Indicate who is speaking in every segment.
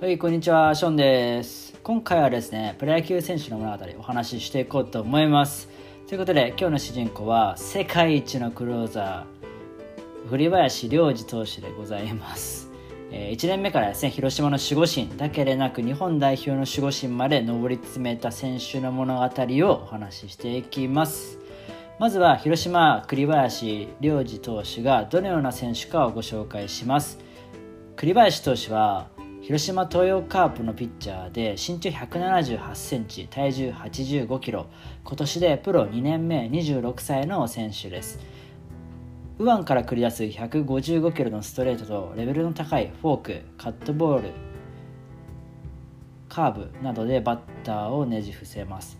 Speaker 1: はい、こんにちは、ションです。今回はですね、プロ野球選手の物語お話ししていこうと思います。ということで、今日の主人公は世界一のクローザー、栗林良二投手でございます。えー、1年目からですね、広島の守護神だけでなく日本代表の守護神まで上り詰めた選手の物語をお話ししていきます。まずは広島栗林良二投手がどのような選手かをご紹介します。栗林投手は広島東洋カープのピッチャーで身長178センチ体重85キロ。今年でプロ2年目26歳の選手です。右腕から繰り出す155キロのストレートとレベルの高いフォークカットボールカーブなどでバッターをねじ伏せます。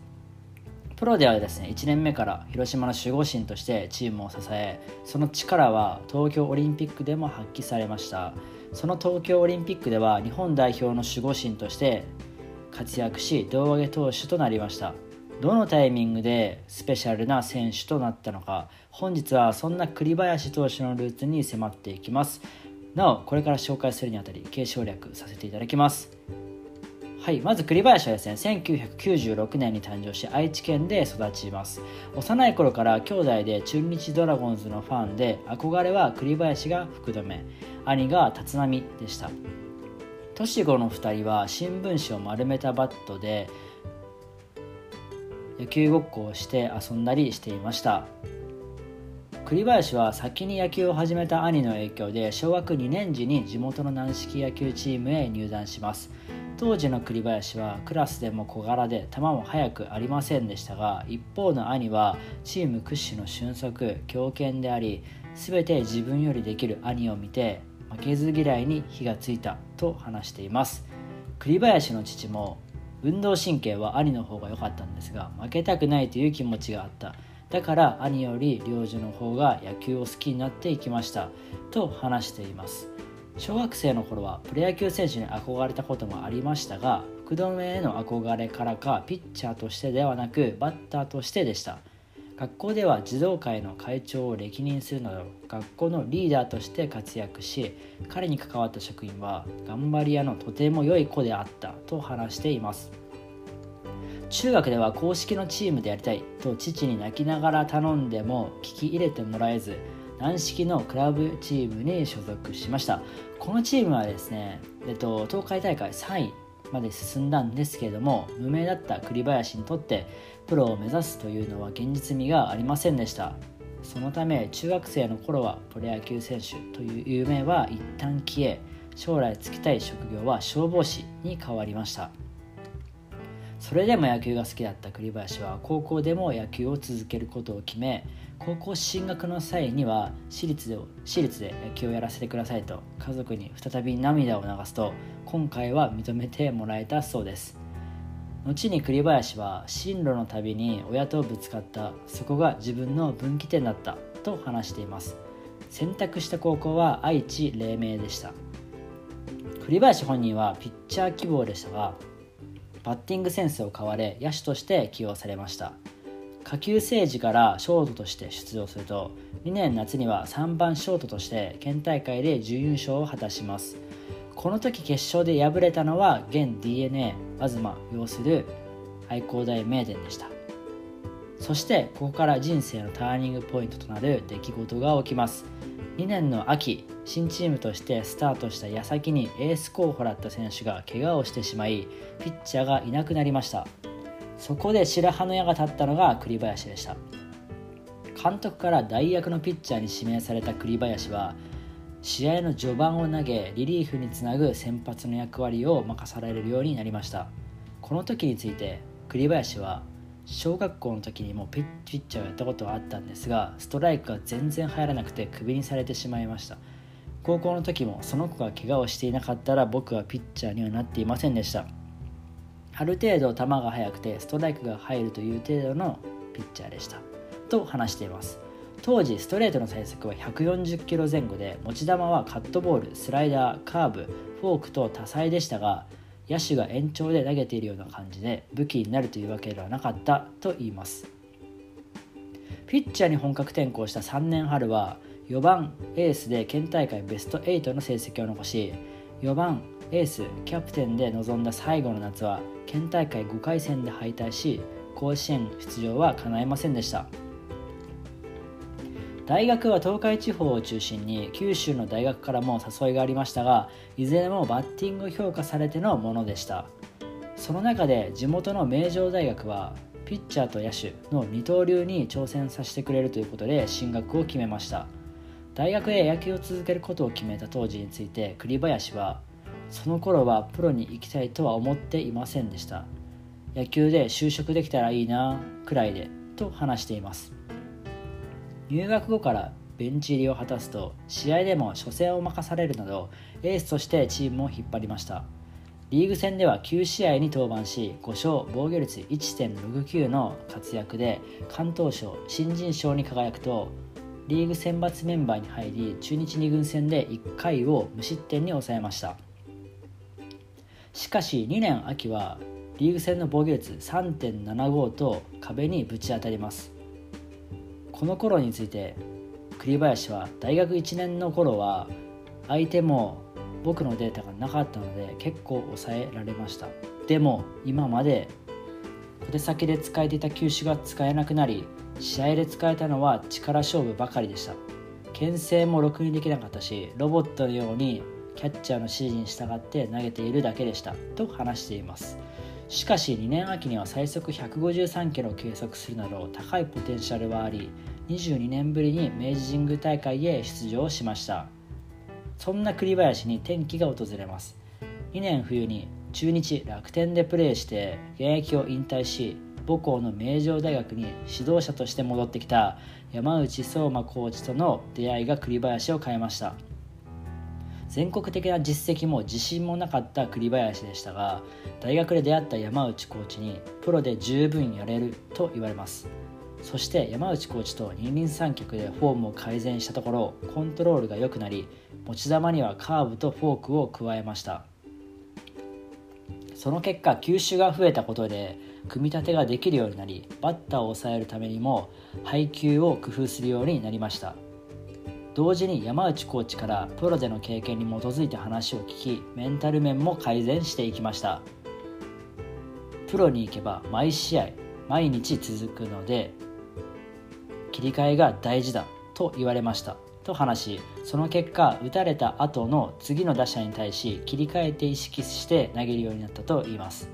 Speaker 1: プロではですね1年目から広島の守護神としてチームを支えその力は東京オリンピックでも発揮されました。その東京オリンピックでは日本代表の守護神として活躍し胴上げ投手となりました。どのタイミングでスペシャルな選手となったのか本日はそんな栗林投手のルーツに迫っていきます。なおこれから紹介するにあたり継承略させていただきます。はい、まず栗林はですね1996年に誕生し愛知県で育ちます。幼い頃から兄弟で中日ドラゴンズのファンで憧れは栗林が福留兄が立浪でした。年子の2人は新聞紙を丸めたバットで野球ごっこをして遊んだりしていました。栗林は先に野球を始めた兄の影響で小学2年時に地元の軟式野球チームへ入団します。当時の栗林はクラスでも小柄で球も速くありませんでしたが一方の兄はチーム屈指の俊足強肩であり全て自分よりできる兄を見て負けず嫌いに火がついたと話しています。栗林の父も運動神経は兄の方が良かったんですが負けたくないという気持ちがあった。だから兄より領事の方が野球を好きになっていきました。と話しています。小学生の頃はプロ野球選手に憧れたこともありましたが福留への憧れからかピッチャーとしてではなくバッターとしてでした。学校では児童会の会長を歴任するなど学校のリーダーとして活躍し彼に関わった職員は頑張り屋のとても良い子であったと話しています。中学では公式のチームでやりたいと父に泣きながら頼んでも聞き入れてもらえず軟式のクラブチームに所属しました。このチームはですね、えっと、東海大会3位まで進んだんですけれども無名だった栗林にとってプロを目指すというのは現実味がありませんでした。そのため中学生の頃はプロ野球選手という夢は一旦消え将来就きたい職業は消防士に変わりました。それでも野球が好きだった栗林は高校でも野球を続けることを決め高校進学の際には私立で私立で野球をやらせてくださいと家族に再び涙を流すと今回は認めてもらえたそうです。後に栗林は進路の旅に親とぶつかったそこが自分の分岐点だったと話しています。選択した高校は愛知黎明でした。栗林本人はピッチャー希望でしたがバッティングセンスを買われ野手として起用されました。下級生時からショートとして出場すると2年夏には3番ショートとして県大会で準優勝を果たします。この時決勝で敗れたのは現 d n a 東擁する愛工大名電でした。そしてここから人生のターニングポイントとなる出来事が起きます。2年の秋新チームとしてスタートした矢先にエース候補だった選手が怪我をしてしまいピッチャーがいなくなりました。そこで白羽の矢が立ったのが栗林でした。監督から代役のピッチャーに指名された栗林は試合の序盤を投げリリーフにつなぐ先発の役割を任されるようになりました。この時について栗林は小学校の時にもピッチャーをやったことはあったんですがストライクが全然入らなくてクビにされてしまいました。高校の時もその子が怪我をしていなかったら僕はピッチャーにはなっていませんでした。ある程度球が速くてストライクが入るという程度のピッチャーでした。と話しています。当時ストレートの最速は140キロ前後で持ち球はカットボールスライダーカーブフォークと多彩でしたが野手が延長で投げているような感じで武器になるというわけではなかったと言います。ピッチャーに本格転向した3年春は4番エースで県大会ベスト8の成績を残し4番エースキャプテンで臨んだ最後の夏は県大会5回戦で敗退し甲子園出場は叶いませんでした。大学は東海地方を中心に九州の大学からも誘いがありましたがいずれもバッティング評価されてのものでした。その中で地元の名城大学はピッチャーと野手の二刀流に挑戦させてくれるということで進学を決めました。大学へ野球を続けることを決めた当時について栗林はその頃はプロに行きたいとは思っていませんでした。野球で就職できたらいいなくらいでと話しています。入学後からベンチ入りを果たすと試合でも初戦を任されるなどエースとしてチームを引っ張りました。リーグ戦では9試合に登板し5勝防御率1.69の活躍で関東賞新人賞に輝くとリーグ選抜メンバーに入り中日2軍戦で1回を無失点に抑えました。しかし2年秋はリーグ戦の防御率3.75と壁にぶち当たります。この頃について栗林は大学1年の頃は相手も僕のデータがなかったので結構抑えられました。でも今まで小手先で使えていた球種が使えなくなり試合で使えたのは力勝負ばかりでした。牽制もろくにできなかったしロボットのようにキャッチャーの指示に従って投げているだけでした。と話しています。しかし2年秋には最速153キロを計測するなど高いポテンシャルはあり22年ぶりに明治神宮大会へ出場しました。そんな栗林に転機が訪れます。2年冬に中日楽天でプレーして現役を引退し母校の名城大学に指導者として戻ってきた山内相馬コーチとの出会いが栗林を変えました。全国的な実績も自信もなかった栗林でしたが大学で出会った山内コーチにプロで十分やれると言われます。そして山内コーチと二人三脚でフォームを改善したところコントロールが良くなり持ち球にはカーブとフォークを加えました。その結果球種が増えたことで組み立てができるようになりバッターを抑えるためにも配球を工夫するようになりました。同時に山内コーチからプロでの経験に基づいて話を聞きメンタル面も改善していきました。プロに行けば毎試合毎日続くので切り替えが大事だと言われました。と話しその結果打たれた後の次の打者に対し切り替えて意識して投げるようになったと言います。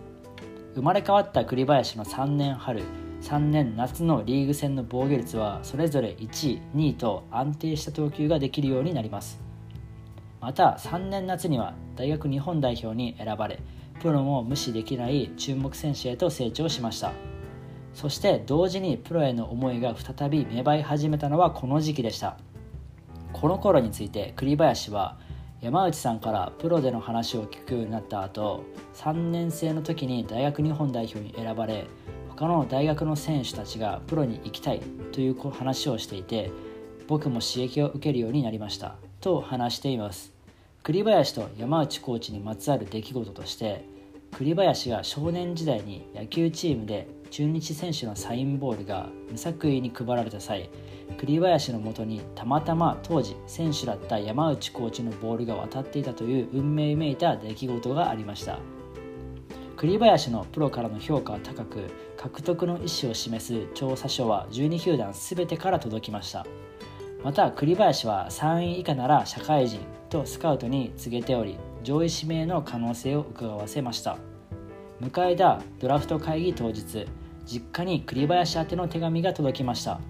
Speaker 1: 生まれ変わった栗林の3年春3年夏のリーグ戦の防御率はそれぞれ1位2位と安定した投球ができるようになります。また3年夏には大学日本代表に選ばれプロも無視できない注目選手へと成長しました。そして同時にプロへの思いが再び芽生え始めたのはこの時期でした。この頃について栗林は山内さんからプロでの話を聞くようになった後3年生の時に大学日本代表に選ばれ他の大学の選手たちがプロに行きたいという話をしていて僕も刺激を受けるようになりましたと話しています。栗林と山内コーチにまつわる出来事として栗林が少年時代に野球チームで中日選手のサインボールが無作為に配られた際栗林のもとにたまたま当時選手だった山内コーチのボールが渡っていたという運命めいた出来事がありました。栗林のプロからの評価は高く獲得の意思を示す調査書は12球団全てから届きました。また栗林は3位以下なら社会人とスカウトに告げており上位指名の可能性を伺わせました。迎えたドラフト会議当日実家に栗林宛ての手紙が届きました。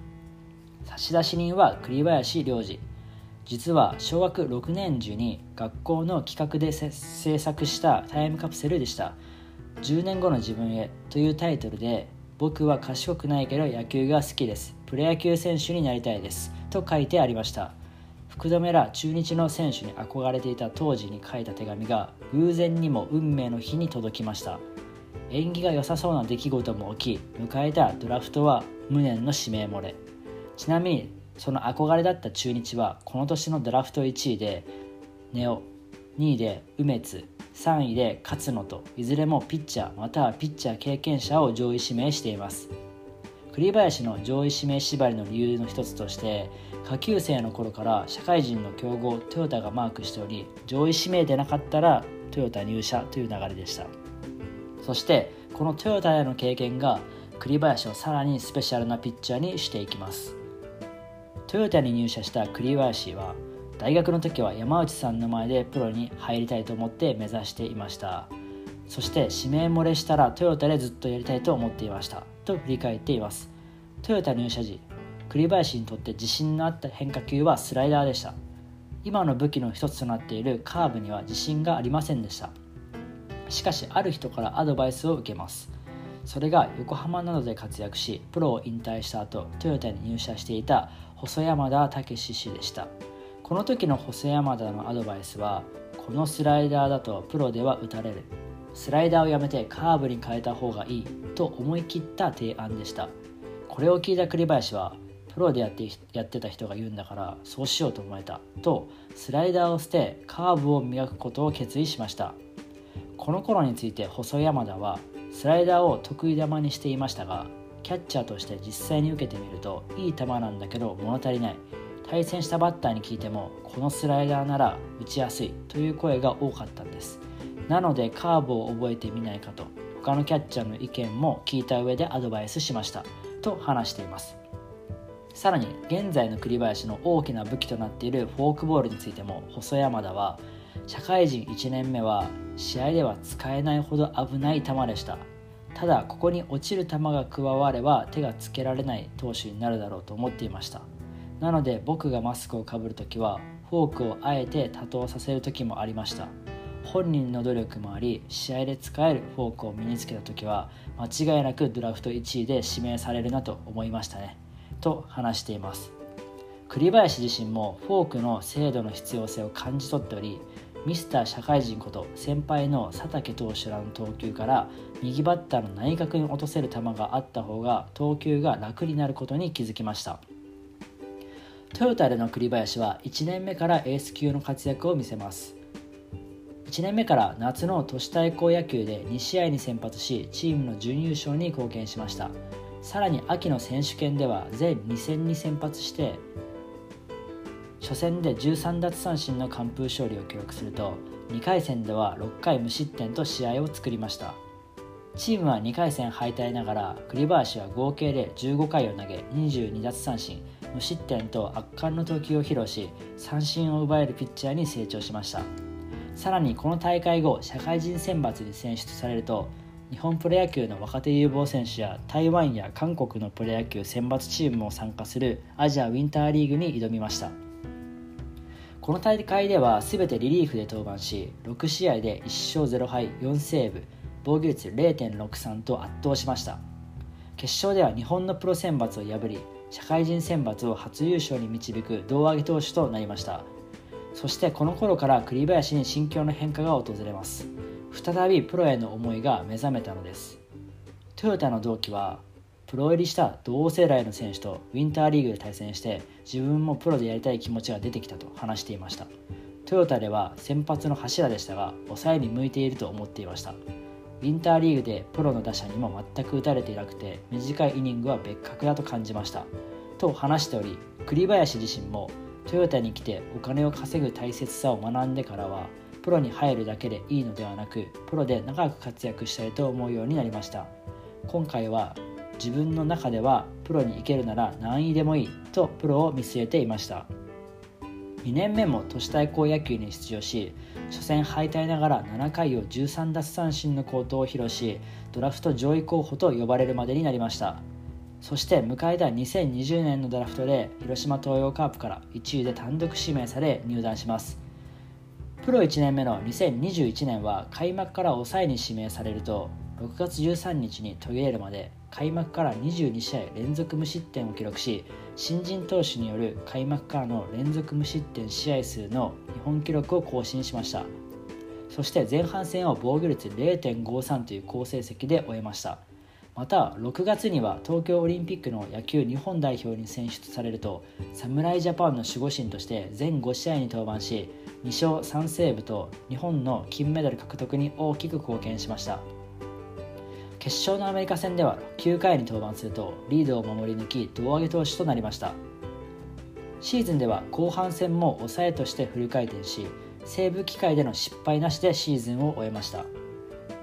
Speaker 1: 差出人は栗林良二。実は小学6年時に学校の企画で制作したタイムカプセルでした。10年後の自分へというタイトルで僕は賢くないけど野球が好きです。プロ野球選手になりたいです。と書いてありました。福留ら中日の選手に憧れていた当時に書いた手紙が偶然にも運命の日に届きました。縁起が良さそうな出来事も起き迎えたドラフトは無念の指名漏れ。ちなみにその憧れだった中日はこの年のドラフト1位でネオ2位で梅津3位で勝野といずれもピッチャーまたはピッチャー経験者を上位指名しています。栗林の上位指名縛りの理由の一つとして下級生の頃から社会人の強豪トヨタがマークしており上位指名でなかったらトヨタ入社という流れでした。そしてこのトヨタへの経験が栗林をさらにスペシャルなピッチャーにしていきます。トヨタに入社した栗林は大学の時は山内さんの前でプロに入りたいと思って目指していました。そして指名漏れしたらトヨタでずっとやりたいと思っていました。と振り返っています。トヨタ入社時栗林にとって自信のあった変化球はスライダーでした。今の武器の一つとなっているカーブには自信がありませんでした。しかしある人からアドバイスを受けます。それが横浜などで活躍しプロを引退した後トヨタに入社していた細山田武史氏でした。この時の細山田のアドバイスはこのスライダーだとプロでは打たれる。スライダーをやめてカーブに変えた方がいいと思い切った提案でした。これを聞いた栗林はプロでやってやってた人が言うんだからそうしようと思えた。とスライダーを捨てカーブを磨くことを決意しました。この頃について細山田はスライダーを得意球にしていましたがキャッチャーとして実際に受けてみるといい球なんだけど物足りない。対戦したバッターに聞いてもこのスライダーなら打ちやすいという声が多かったんです。なのでカーブを覚えてみないかと他のキャッチャーの意見も聞いた上でアドバイスしましたと話しています。さらに現在の栗林の大きな武器となっているフォークボールについても細山田は社会人1年目は試合では使えないほど危ない球でした。ただここに落ちる球が加われば手がつけられない投手になるだろうと思っていました。なので僕がマスクをかぶるときはフォークをあえて多投させる時もありました。本人の努力もあり試合で使えるフォークを身につけた時は間違いなくドラフト1位で指名されるなと思いましたね。と話しています。栗林自身もフォークの精度の必要性を感じ取っておりミスター社会人こと先輩の佐竹投手らの投球から右バッターの内角に落とせる球があった方が投球が楽になることに気づきました。トヨタでの栗林は1年目からエース級の活躍を見せます。1年目から夏の都市対抗野球で2試合に先発しチームの準優勝に貢献しました。さらに秋の選手権では全2戦に先発して初戦で13奪三振の完封勝利を記録すると2回戦では6回無失点と試合を作りました。チームは2回戦敗退ながら栗林は合計で15回を投げ22奪三振。無失点と圧巻の投球を披露し三振を奪えるピッチャーに成長しました。さらにこの大会後社会人選抜に選出されると日本プロ野球の若手有望選手や台湾や韓国のプロ野球選抜チームも参加するアジアウィンターリーグに挑みました。この大会では全てリリーフで登板し6試合で1勝0敗4セーブ防御率0.63と圧倒しました。決勝では日本のプロ選抜を破り社会人選抜を初優勝に導く胴上げ投手となりました。そしてこの頃から栗林に心境の変化が訪れます。再びプロへの思いが目覚めたのです。トヨタの同期はプロ入りした同世代の選手とウィンターリーグで対戦して自分もプロでやりたい気持ちが出てきたと話していました。トヨタでは先発の柱でしたが抑えに向いていると思っていました。ウィンターリーグでプロの打者にも全く打たれていなくて短いイニングは別格だと感じました。と話しており栗林自身もトヨタに来てお金を稼ぐ大切さを学んでからはプロに入るだけでいいのではなくプロで長く活躍したいと思うようになりました。今回は自分の中ではプロに行けるなら何位でもいいとプロを見据えていました。2年目も都市対抗野球に出場し初戦敗退ながら7回を13奪三振の好投を披露しドラフト上位候補と呼ばれるまでになりました。そして迎えた2020年のドラフトで広島東洋カープから1位で単独指名され入団します。プロ1年目の2021年は開幕から抑えに指名されると6月13日に途切れるまで開幕から22試合連続無失点を記録し新人投手による開幕からの連続無失点試合数の日本記録を更新しました。そして前半戦を防御率0.53という好成績で終えました。また6月には東京オリンピックの野球日本代表に選出されると侍ジャパンの守護神として全5試合に登板し2勝3セーブと日本の金メダル獲得に大きく貢献しました。決勝のアメリカ戦では9回に登板するとリードを守り抜き胴上げ投手となりました。シーズンでは後半戦も抑えとしてフル回転し西部機会での失敗なしでシーズンを終えました。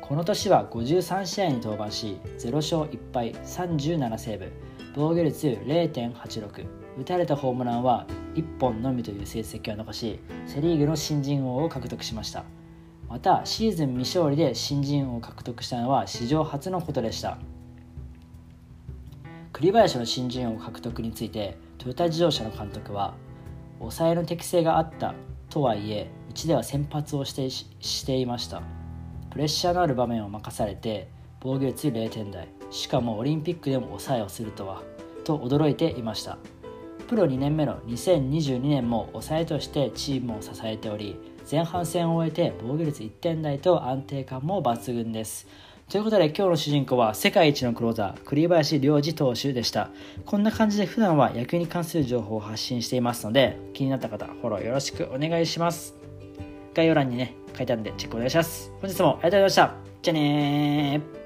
Speaker 1: この年は53試合に登板し0勝1敗37セーブ防御率0.86打たれたホームランは1本のみという成績を残しセ・リーグの新人王を獲得しました。またシーズン未勝利で新人王を獲得したのは史上初のことでした。栗林の新人王獲得についてトヨタ自動車の監督は抑えの適性があったとはいえうちでは先発をしてしていました。プレッシャーのある場面を任されて防御率0点台。しかもオリンピックでも抑えをするとはと驚いていました。プロ2年目の2022年も抑えとしてチームを支えており前半戦を終えて防御率1点台と安定感も抜群です。ということで今日の主人公は世界一のクローザー栗林良二投手でした。こんな感じで普段は野球に関する情報を発信していますので気になった方フォローよろしくお願いします。概要欄にね書いてあるんでチェックお願いします。本日もありがとうございました。じゃあね